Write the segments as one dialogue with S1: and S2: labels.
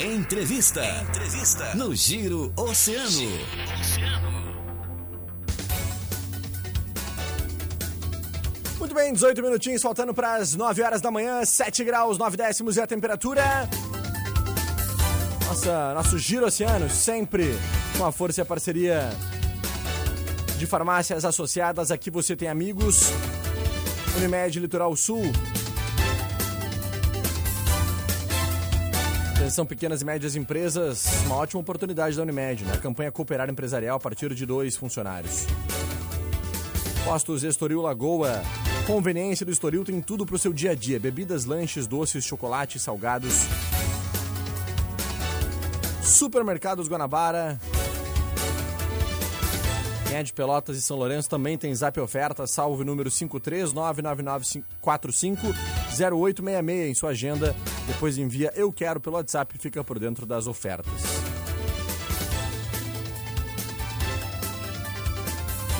S1: Entrevista. Entrevista. No Giro Oceano. Giro
S2: Muito bem, 18 minutinhos, faltando para as 9 horas da manhã, 7 graus, 9 décimos e a temperatura. Nossa, nosso Giro Oceano, sempre com a força e a parceria de farmácias associadas. Aqui você tem amigos. Unimed Litoral Sul. Atenção, pequenas e médias empresas, uma ótima oportunidade da Unimed, né? Campanha Cooperar Empresarial a partir de dois funcionários. Postos Estoril Lagoa. Conveniência do Estoril tem tudo para o seu dia a dia: bebidas, lanches, doces, chocolates, salgados. Supermercados Guanabara. Quem de Pelotas e São Lourenço também tem zap oferta, salve número 53999450866 em sua agenda. Depois envia Eu Quero pelo WhatsApp e fica por dentro das ofertas.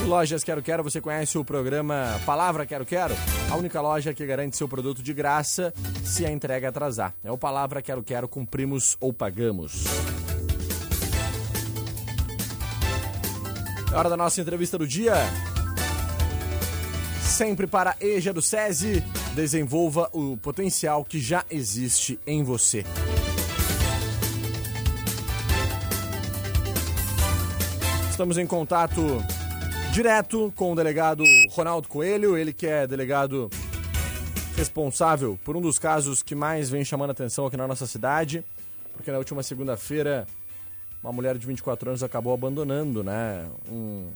S2: E lojas Quero Quero, você conhece o programa Palavra Quero Quero? A única loja que garante seu produto de graça se a entrega atrasar. É o Palavra Quero Quero, cumprimos ou pagamos. É hora da nossa entrevista do dia. Sempre para EJA do SESI, desenvolva o potencial que já existe em você. Estamos em contato direto com o delegado Ronaldo Coelho, ele que é delegado responsável por um dos casos que mais vem chamando atenção aqui na nossa cidade, porque na última segunda-feira uma mulher de 24 anos acabou abandonando, né? Um,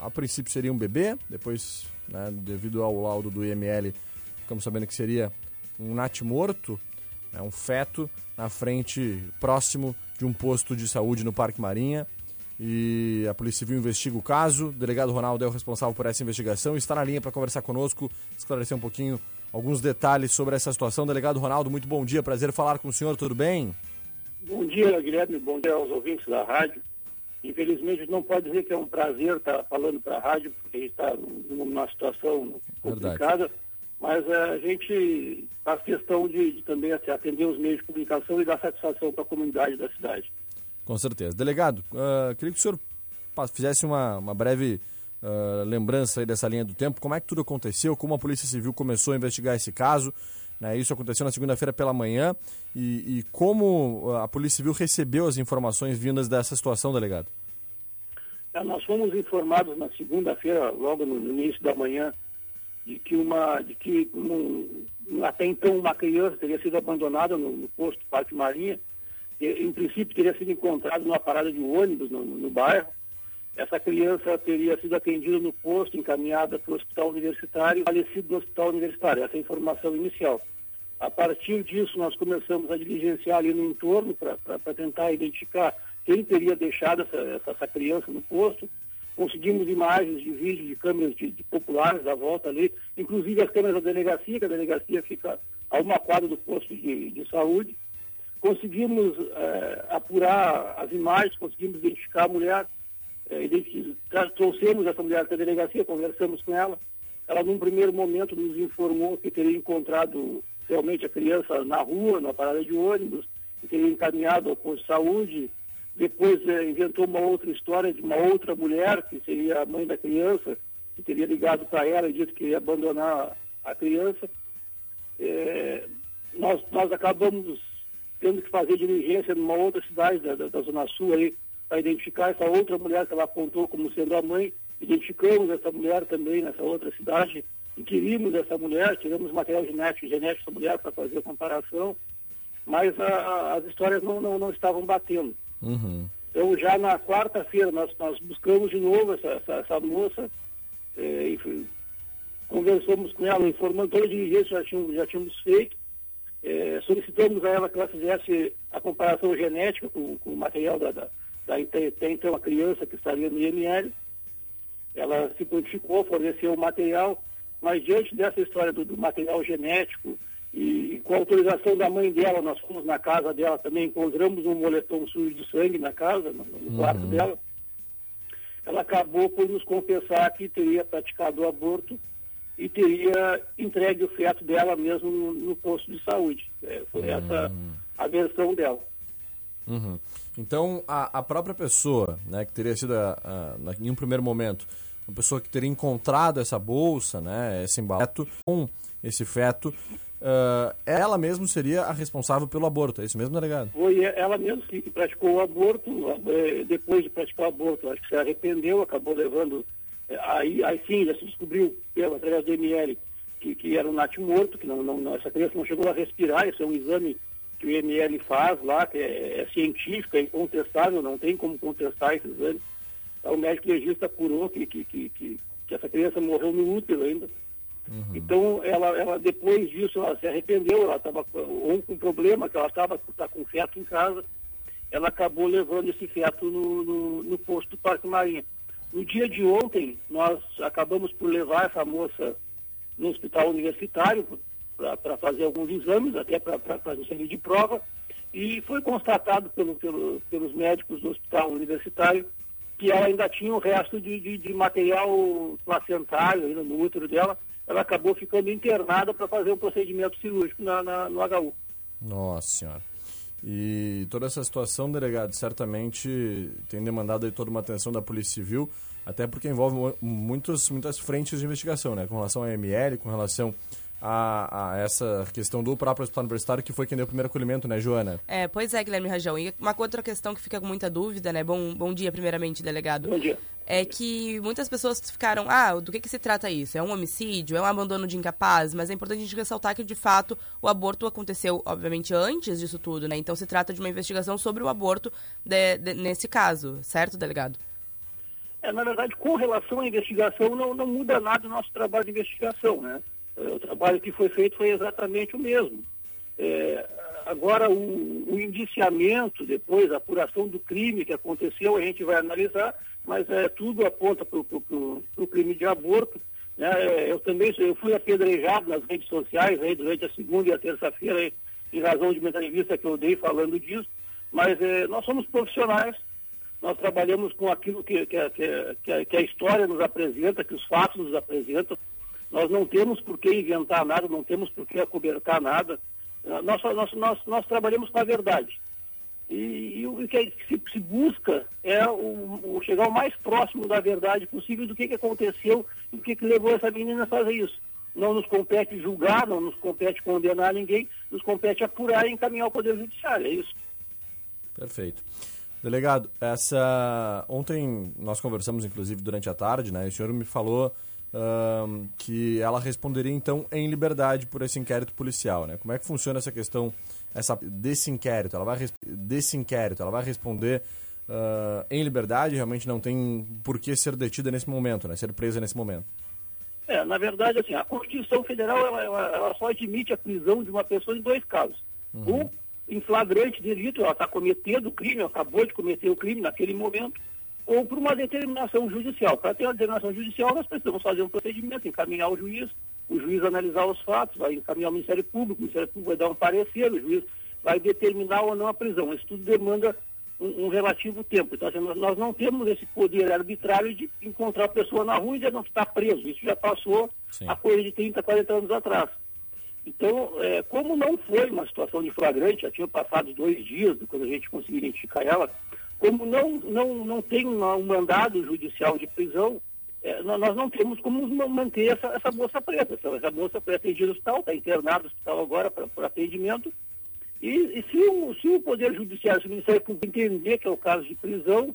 S2: a princípio seria um bebê, depois, né, devido ao laudo do IML, ficamos sabendo que seria um natimorto, né, um feto, na frente, próximo de um posto de saúde no Parque Marinha. E a Polícia Civil investiga o caso. O delegado Ronaldo é o responsável por essa investigação. Está na linha para conversar conosco, esclarecer um pouquinho alguns detalhes sobre essa situação. Delegado Ronaldo, muito bom dia, prazer falar com o senhor, tudo bem?
S3: Bom dia, Guilherme. Bom dia aos ouvintes da rádio. Infelizmente, não pode dizer que é um prazer estar falando para a rádio, porque a gente está numa situação complicada, Verdade. Mas eh, a gente faz questão de, de, também atender os meios de comunicação e dar satisfação para a comunidade da cidade.
S2: Com certeza. Delegado, uh, queria que o senhor fizesse uma, uma breve uh, lembrança dessa linha do tempo. Como é que tudo aconteceu? Como a Polícia Civil começou a investigar esse caso? Né? Isso aconteceu na segunda-feira pela manhã. E, e, como a Polícia Civil recebeu as informações vindas dessa situação, delegado?
S3: É, nós fomos informados na segunda-feira, logo no início da manhã, de que uma, de que um, até então uma criança teria sido abandonada no, no posto Parque Marinha. Em princípio teria sido encontrada numa parada de ônibus no, no, bairro. Essa criança teria sido atendida no posto, encaminhada para o hospital universitário, falecido no hospital universitário. Essa é a informação inicial. A partir disso, nós começamos a diligenciar ali no entorno para tentar identificar quem teria deixado essa, essa, criança no posto. Conseguimos imagens de vídeo de câmeras de, de, populares da volta ali, inclusive as câmeras da delegacia, que a delegacia fica a uma quadra do posto de, de saúde. Conseguimos é, apurar as imagens, conseguimos identificar a mulher, é, trouxemos essa mulher até a delegacia, conversamos com ela. Ela, num primeiro momento, nos informou que teria encontrado realmente a criança na rua, na parada de ônibus, que teria encaminhado ao posto de saúde. Depois é, inventou uma outra história de uma outra mulher, que seria a mãe da criança, que teria ligado para ela e dito que ia abandonar a criança. É, nós, nós acabamos tendo que fazer diligência numa outra cidade da, da, da Zona Sul aí, para identificar essa outra mulher que ela apontou como sendo a mãe. Identificamos essa mulher também nessa outra cidade, inquirimos essa mulher, tiramos material genético, genético dessa mulher para fazer a comparação, mas a, a, as histórias não, não, não estavam batendo. Uhum. Então, já na quarta-feira, nós, nós buscamos de novo essa, essa, essa moça, é, enfim, conversamos com ela, informando toda a diligência já já tínhamos feito, é, solicitamos a ela que ela fizesse a comparação genética com, com o material da, da, da então a criança que estaria no IML. Ela se prontificou, forneceu o material, mas diante dessa história do, do material genético e, com a autorização da mãe dela, nós fomos na casa dela também, encontramos um moletom sujo de sangue na casa, no, no uhum. quarto dela. Ela acabou por nos confessar que teria praticado o aborto e teria entregue o feto dela mesmo no, no posto de saúde. É, foi uhum. essa a versão dela.
S2: Uhum. Então, a, a, própria pessoa, né, que teria sido, a, a, em um primeiro momento, uma pessoa que teria encontrado essa bolsa, né, esse embalato com esse feto, uh, ela mesma seria a responsável pelo aborto, é isso mesmo, delegado?
S3: Foi ela mesma que praticou o aborto, eh, depois de praticar o aborto, acho que se arrependeu, acabou levando, eh, aí, aí sim, já se descobriu, através do ML, que, que era um natimorto, que não, não, essa criança não chegou a respirar, esse é um exame que o ML faz lá, que é, é científico, é incontestável, não tem como contestar esse exame. Então, o médico legista apurou que, que, que, que, que essa criança morreu no útero ainda. Uhum. Então, ela, ela, depois disso, ela se arrependeu, ela estava com um problema, que ela estava tá com feto em casa, ela acabou levando esse feto no, no, no posto do Parque Marinha. No dia de ontem, nós acabamos por levar essa moça no hospital universitário para fazer alguns exames, até para fazer serviço de prova, e foi constatado pelo, pelo, pelos médicos do hospital universitário que ela ainda tinha o resto de, de, de material placentário no útero dela. Ela acabou ficando internada para fazer um procedimento cirúrgico na, na, no HU.
S2: Nossa Senhora. E toda essa situação, delegado, certamente tem demandado toda uma atenção da Polícia Civil, até porque envolve muitos, muitas frentes de investigação, né? Com relação à ML, com relação a, a, essa questão do próprio hospital universitário, que foi quem deu o primeiro acolhimento, né, Joana?
S4: É, pois é, Guilherme Rajão. E uma outra questão que fica com muita dúvida, né? Bom, bom dia, primeiramente, delegado.
S3: Bom dia.
S4: É que muitas pessoas ficaram, ah, do que, que se trata isso? É um homicídio? É um abandono de incapaz? Mas é importante a gente ressaltar que, de fato, o aborto aconteceu, obviamente, antes disso tudo, né? Então se trata de uma investigação sobre o aborto de, de, nesse caso, certo, delegado?
S3: É, na verdade, com relação à investigação, não, não muda nada o nosso trabalho de investigação, né? O trabalho que foi feito foi exatamente o mesmo. É, agora, o, o, indiciamento, depois, a apuração do crime que aconteceu, a gente vai analisar, mas é, tudo aponta para o crime de aborto. Né? Eu também eu fui apedrejado nas redes sociais aí, durante a segunda e a terça-feira, em razão de uma entrevista que eu dei falando disso, mas é, nós somos profissionais, nós trabalhamos com aquilo que, que, que, que a história nos apresenta, que os fatos nos apresentam, nós não temos por que inventar nada, não temos por que acobertar nada. Nós, nós, nós, nós trabalhamos com a verdade. E, e o que se, se, busca é o, o, chegar o mais próximo da verdade possível do que, que aconteceu e o que, que levou essa menina a fazer isso. Não nos compete julgar, não nos compete condenar ninguém, nos compete apurar e encaminhar o Poder Judiciário, é isso.
S2: Perfeito. Delegado, essa ontem nós conversamos inclusive durante a tarde, né? O senhor me falou que ela responderia então em liberdade por esse inquérito policial, né? Como é que funciona essa questão essa desse inquérito? Ela vai desse inquérito, ela vai responder uh, em liberdade? Realmente não tem por que ser detida nesse momento, né? Ser presa nesse momento?
S3: É, na verdade, assim, a Constituição Federal ela, ela, ela só admite a prisão de uma pessoa em dois casos. Uhum. Um, em flagrante delito, ela está cometendo o crime, acabou de cometer o crime naquele momento ou por uma determinação judicial. Para ter uma determinação judicial, nós precisamos fazer um procedimento, encaminhar o juiz, o juiz analisar os fatos, vai encaminhar o Ministério Público, o Ministério Público vai dar um parecer, o juiz vai determinar ou não a prisão. Isso tudo demanda um, um relativo tempo. Então, assim, nós, nós, não temos esse poder arbitrário de encontrar a pessoa na rua e já não estar preso. Isso já passou Sim. a coisa de 30, 40 anos atrás. Então, é, como não foi uma situação de flagrante, já tinha passado dois dias quando a gente conseguiu identificar ela, como não, não, não tem um mandado judicial de prisão, é, nós não temos como manter essa, essa moça preta. Essa, essa moça foi atendida no hospital, está internada no hospital agora para atendimento. E, e, se, o, se o Poder Judiciário, se o Ministério Público entender que é o caso de prisão,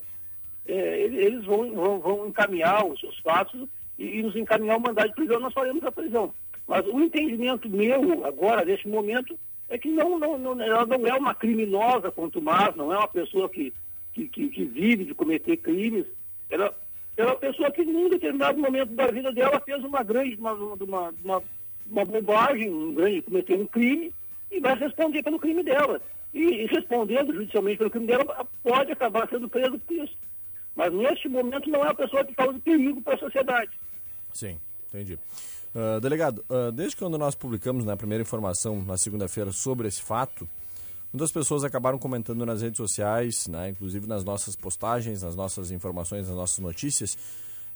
S3: é, eles vão, vão, vão, encaminhar os seus fatos e, e, nos encaminhar o mandado de prisão, nós faremos a prisão. Mas o entendimento meu, agora, neste momento, é que não, não, não, ela não é uma criminosa quanto mais, não é uma pessoa que que, que, que vive de cometer crimes, ela, é uma pessoa que, em um determinado momento da vida dela, fez uma grande, uma, uma, uma, uma bobagem, um grande, cometeu um crime e vai responder pelo crime dela. E, e, respondendo judicialmente pelo crime dela, pode acabar sendo preso por isso. Mas neste momento não é uma pessoa que causa perigo para a sociedade.
S2: Sim, entendi. Uh, delegado, uh, desde quando nós publicamos na né, primeira informação na segunda-feira sobre esse fato, Muitas pessoas acabaram comentando nas redes sociais, né, inclusive nas nossas postagens, nas nossas informações, nas nossas notícias,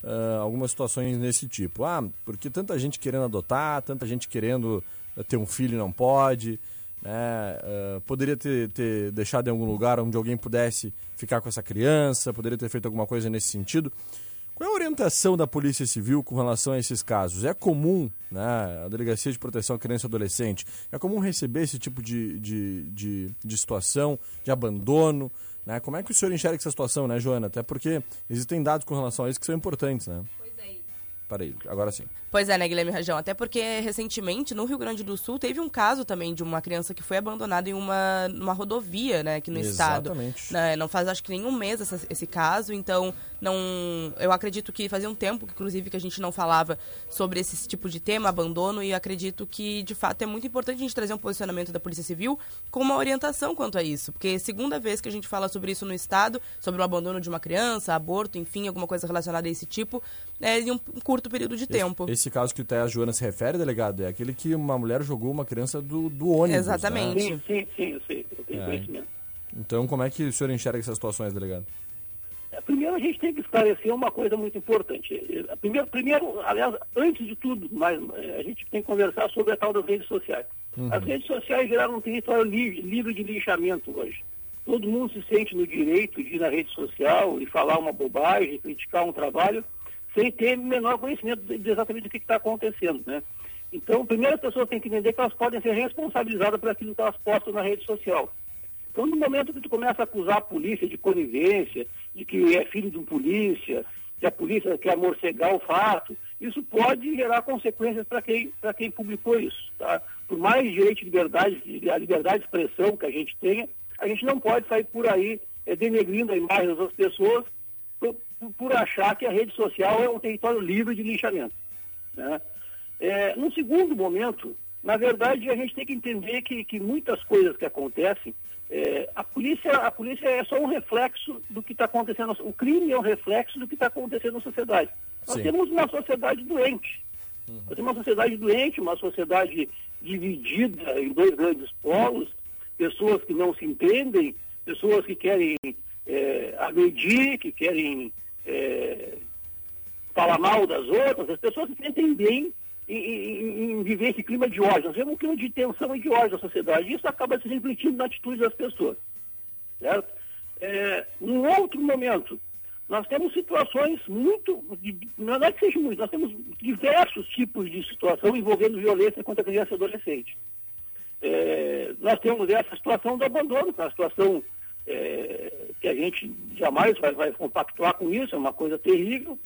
S2: uh, algumas situações desse tipo. Ah, porque tanta gente querendo adotar, tanta gente querendo ter um filho e não pode. né? Uh, poderia ter, ter deixado em algum lugar onde alguém pudesse ficar com essa criança, poderia ter feito alguma coisa nesse sentido. Qual é a orientação da Polícia Civil com relação a esses casos? É comum, né, a Delegacia de Proteção à Criança e Adolescente, é comum receber esse tipo de, de, de, de situação, de abandono? Né? Como é que o senhor enxerga essa situação, né, Joana? Até porque existem dados com relação a isso que são importantes, né? É. Parei, agora sim.
S4: Pois é, né, Guilherme Rajão? Até porque recentemente no Rio Grande do Sul teve um caso também de uma criança que foi abandonada em uma, uma rodovia, né, aqui no
S2: Exatamente.
S4: estado. Né, não faz acho que nenhum mês essa, esse caso, então não. Eu acredito que fazia um tempo, inclusive, que a gente não falava sobre esse tipo de tema, abandono, e acredito que, de fato, é muito importante a gente trazer um posicionamento da Polícia Civil com uma orientação quanto a isso. Porque é segunda vez que a gente fala sobre isso no estado, sobre o abandono de uma criança, aborto, enfim, alguma coisa relacionada a esse tipo, é, em um curto período de
S2: esse,
S4: tempo.
S2: Esse caso que até a Joana se refere, delegado, é aquele que uma mulher jogou uma criança do, do ônibus.
S4: Exatamente.
S2: Né?
S3: Sim, sim, sim, eu sei, eu tenho é. conhecimento.
S2: Então, como é que o senhor enxerga essas situações, delegado?
S3: É, primeiro, a gente tem que esclarecer uma coisa muito importante. É, primeiro, primeiro aliás, antes de tudo, mas, é, a gente tem que conversar sobre a tal das redes sociais. Uhum. As redes sociais viraram um território livre, livre de lixamento hoje. Todo mundo se sente no direito de ir na rede social e falar uma bobagem, criticar um trabalho sem ter menor conhecimento de exatamente do que está acontecendo, né? Então, primeiro as pessoas têm que entender que elas podem ser responsabilizadas por aquilo que elas postam na rede social. Então, no momento que tu começa a acusar a polícia de conivência, de que é filho de um polícia, que a polícia quer morcegar o fato, isso pode gerar consequências para quem, quem publicou isso. Tá? Por mais direito de liberdade, a liberdade de expressão que a gente tenha, a gente não pode sair por aí é, denegrindo a imagem das outras pessoas por achar que a rede social é um território livre de lixamento. Né? É, no segundo momento, na verdade, a gente tem que entender que, que muitas coisas que acontecem, é, a, polícia, a polícia é só um reflexo do que está acontecendo. O crime é um reflexo do que está acontecendo na sociedade. Nós Sim. temos uma sociedade doente. Uhum. Nós temos uma sociedade doente, uma sociedade dividida em dois grandes polos, pessoas que não se entendem, pessoas que querem é, agredir, que querem é, fala mal das outras, as pessoas se sentem bem em, em, em, viver esse clima de ódio. Nós vemos um clima de tensão e de ódio na sociedade. E isso acaba se refletindo na atitude das pessoas. Certo? É, num outro momento, nós temos situações muito. Não é que seja muito, nós temos diversos tipos de situação envolvendo violência contra criança e adolescente. É, nós temos essa situação do abandono, é uma situação é, que a gente jamais vai, vai compactuar com isso, é uma coisa terrível,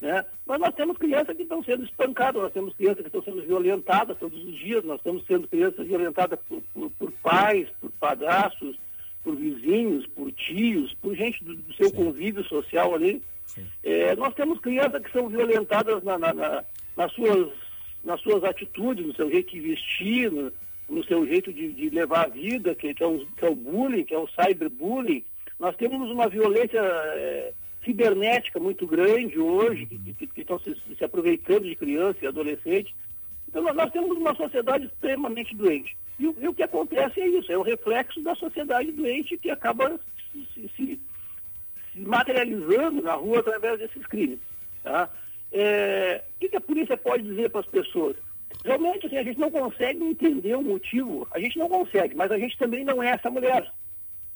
S3: né? Mas nós temos crianças que estão sendo espancadas, nós temos crianças que estão sendo violentadas todos os dias, nós estamos sendo crianças violentadas por, por, por pais, por padrastos, por vizinhos, por tios, por gente do, do seu Sim. convívio social ali. É, nós temos crianças que são violentadas na, na, na, nas, suas, nas suas atitudes, no seu jeito de vestir, no, no seu jeito de, de levar a vida, que, que, é o, que, é o, bullying, que é o cyberbullying. Nós temos uma violência é, cibernética muito grande hoje, que, que estão se, se, aproveitando de criança e adolescente. Então, nós, nós temos uma sociedade extremamente doente. E, e, o que acontece é isso, é o reflexo da sociedade doente que acaba se, se, se materializando na rua através desses crimes. Tá? É, o que a polícia pode dizer para as pessoas? Realmente, assim, a gente não consegue entender o motivo, a gente não consegue, mas a gente também não é essa mulher.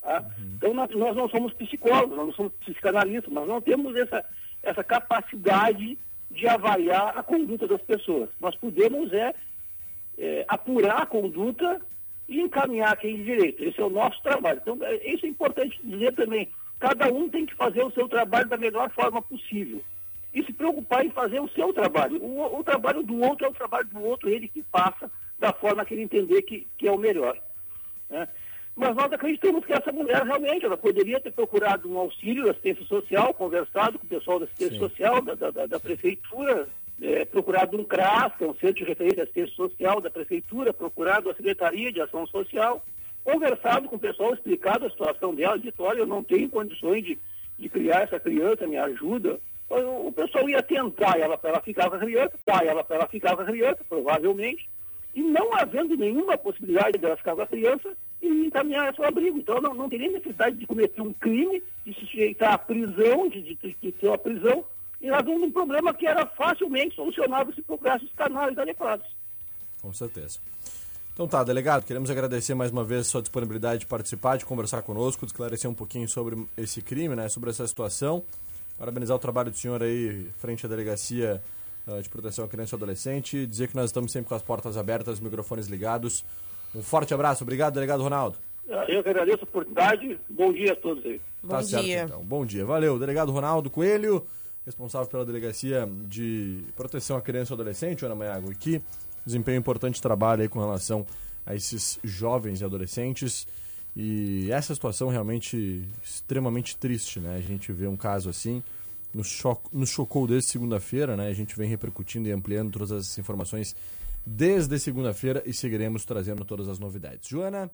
S3: Tá? Uhum. Então, nós, nós, não somos psicólogos, nós não somos psicanalistas, nós não temos essa, essa capacidade de avaliar a conduta das pessoas. Nós podemos é, é apurar a conduta e encaminhar quem de direito. Esse é o nosso trabalho. Então, é, isso é importante dizer também. Cada um tem que fazer o seu trabalho da melhor forma possível e se preocupar em fazer o seu trabalho. O, o, trabalho do outro é o trabalho do outro, ele que passa da forma que ele entender que, que é o melhor. Né? Mas nós acreditamos que essa mulher realmente ela poderia ter procurado um auxílio da assistência social, conversado com o pessoal da assistência Sim. social, da, da, da prefeitura, é, procurado um CRAS, que é um centro de referência de assistência social da prefeitura, procurado a Secretaria de Ação Social, conversado com o pessoal, explicado a situação dela, dito, olha, eu não tenho condições de, de criar essa criança, me ajuda, o pessoal ia tentar ela para ela ficar com a criança, tá ela para ela ficar com a criança, provavelmente, e não havendo nenhuma possibilidade dela ficar com a criança, e encaminhar esse abrigo. Então não, não teria necessidade de cometer um crime, de se sujeitar à prisão, de, de, de ter uma prisão, e havendo um problema que era facilmente solucionável se procurasse os canais adequados.
S2: Com certeza. Então tá, delegado, queremos agradecer mais uma vez a sua disponibilidade de participar, de conversar conosco, de esclarecer um pouquinho sobre esse crime, né, sobre essa situação. Parabenizar o trabalho do senhor aí frente à delegacia uh, de proteção à criança e adolescente, dizer que nós estamos sempre com as portas abertas, os microfones ligados. Um forte abraço, obrigado, delegado Ronaldo.
S3: Eu que agradeço a oportunidade, bom dia a todos aí.
S4: Bom
S2: tá
S4: dia.
S2: certo, então. Bom dia, valeu. Delegado Ronaldo Coelho, responsável pela delegacia de proteção à criança e adolescente, Ana Maiago, e que desempenha um importante trabalho aí com relação a esses jovens e adolescentes. E essa situação realmente extremamente triste, né? A gente vê um caso assim, nos, cho nos chocou desde segunda-feira, né? A gente vem repercutindo e ampliando todas as informações desde segunda-feira e seguiremos trazendo todas as novidades. Joana,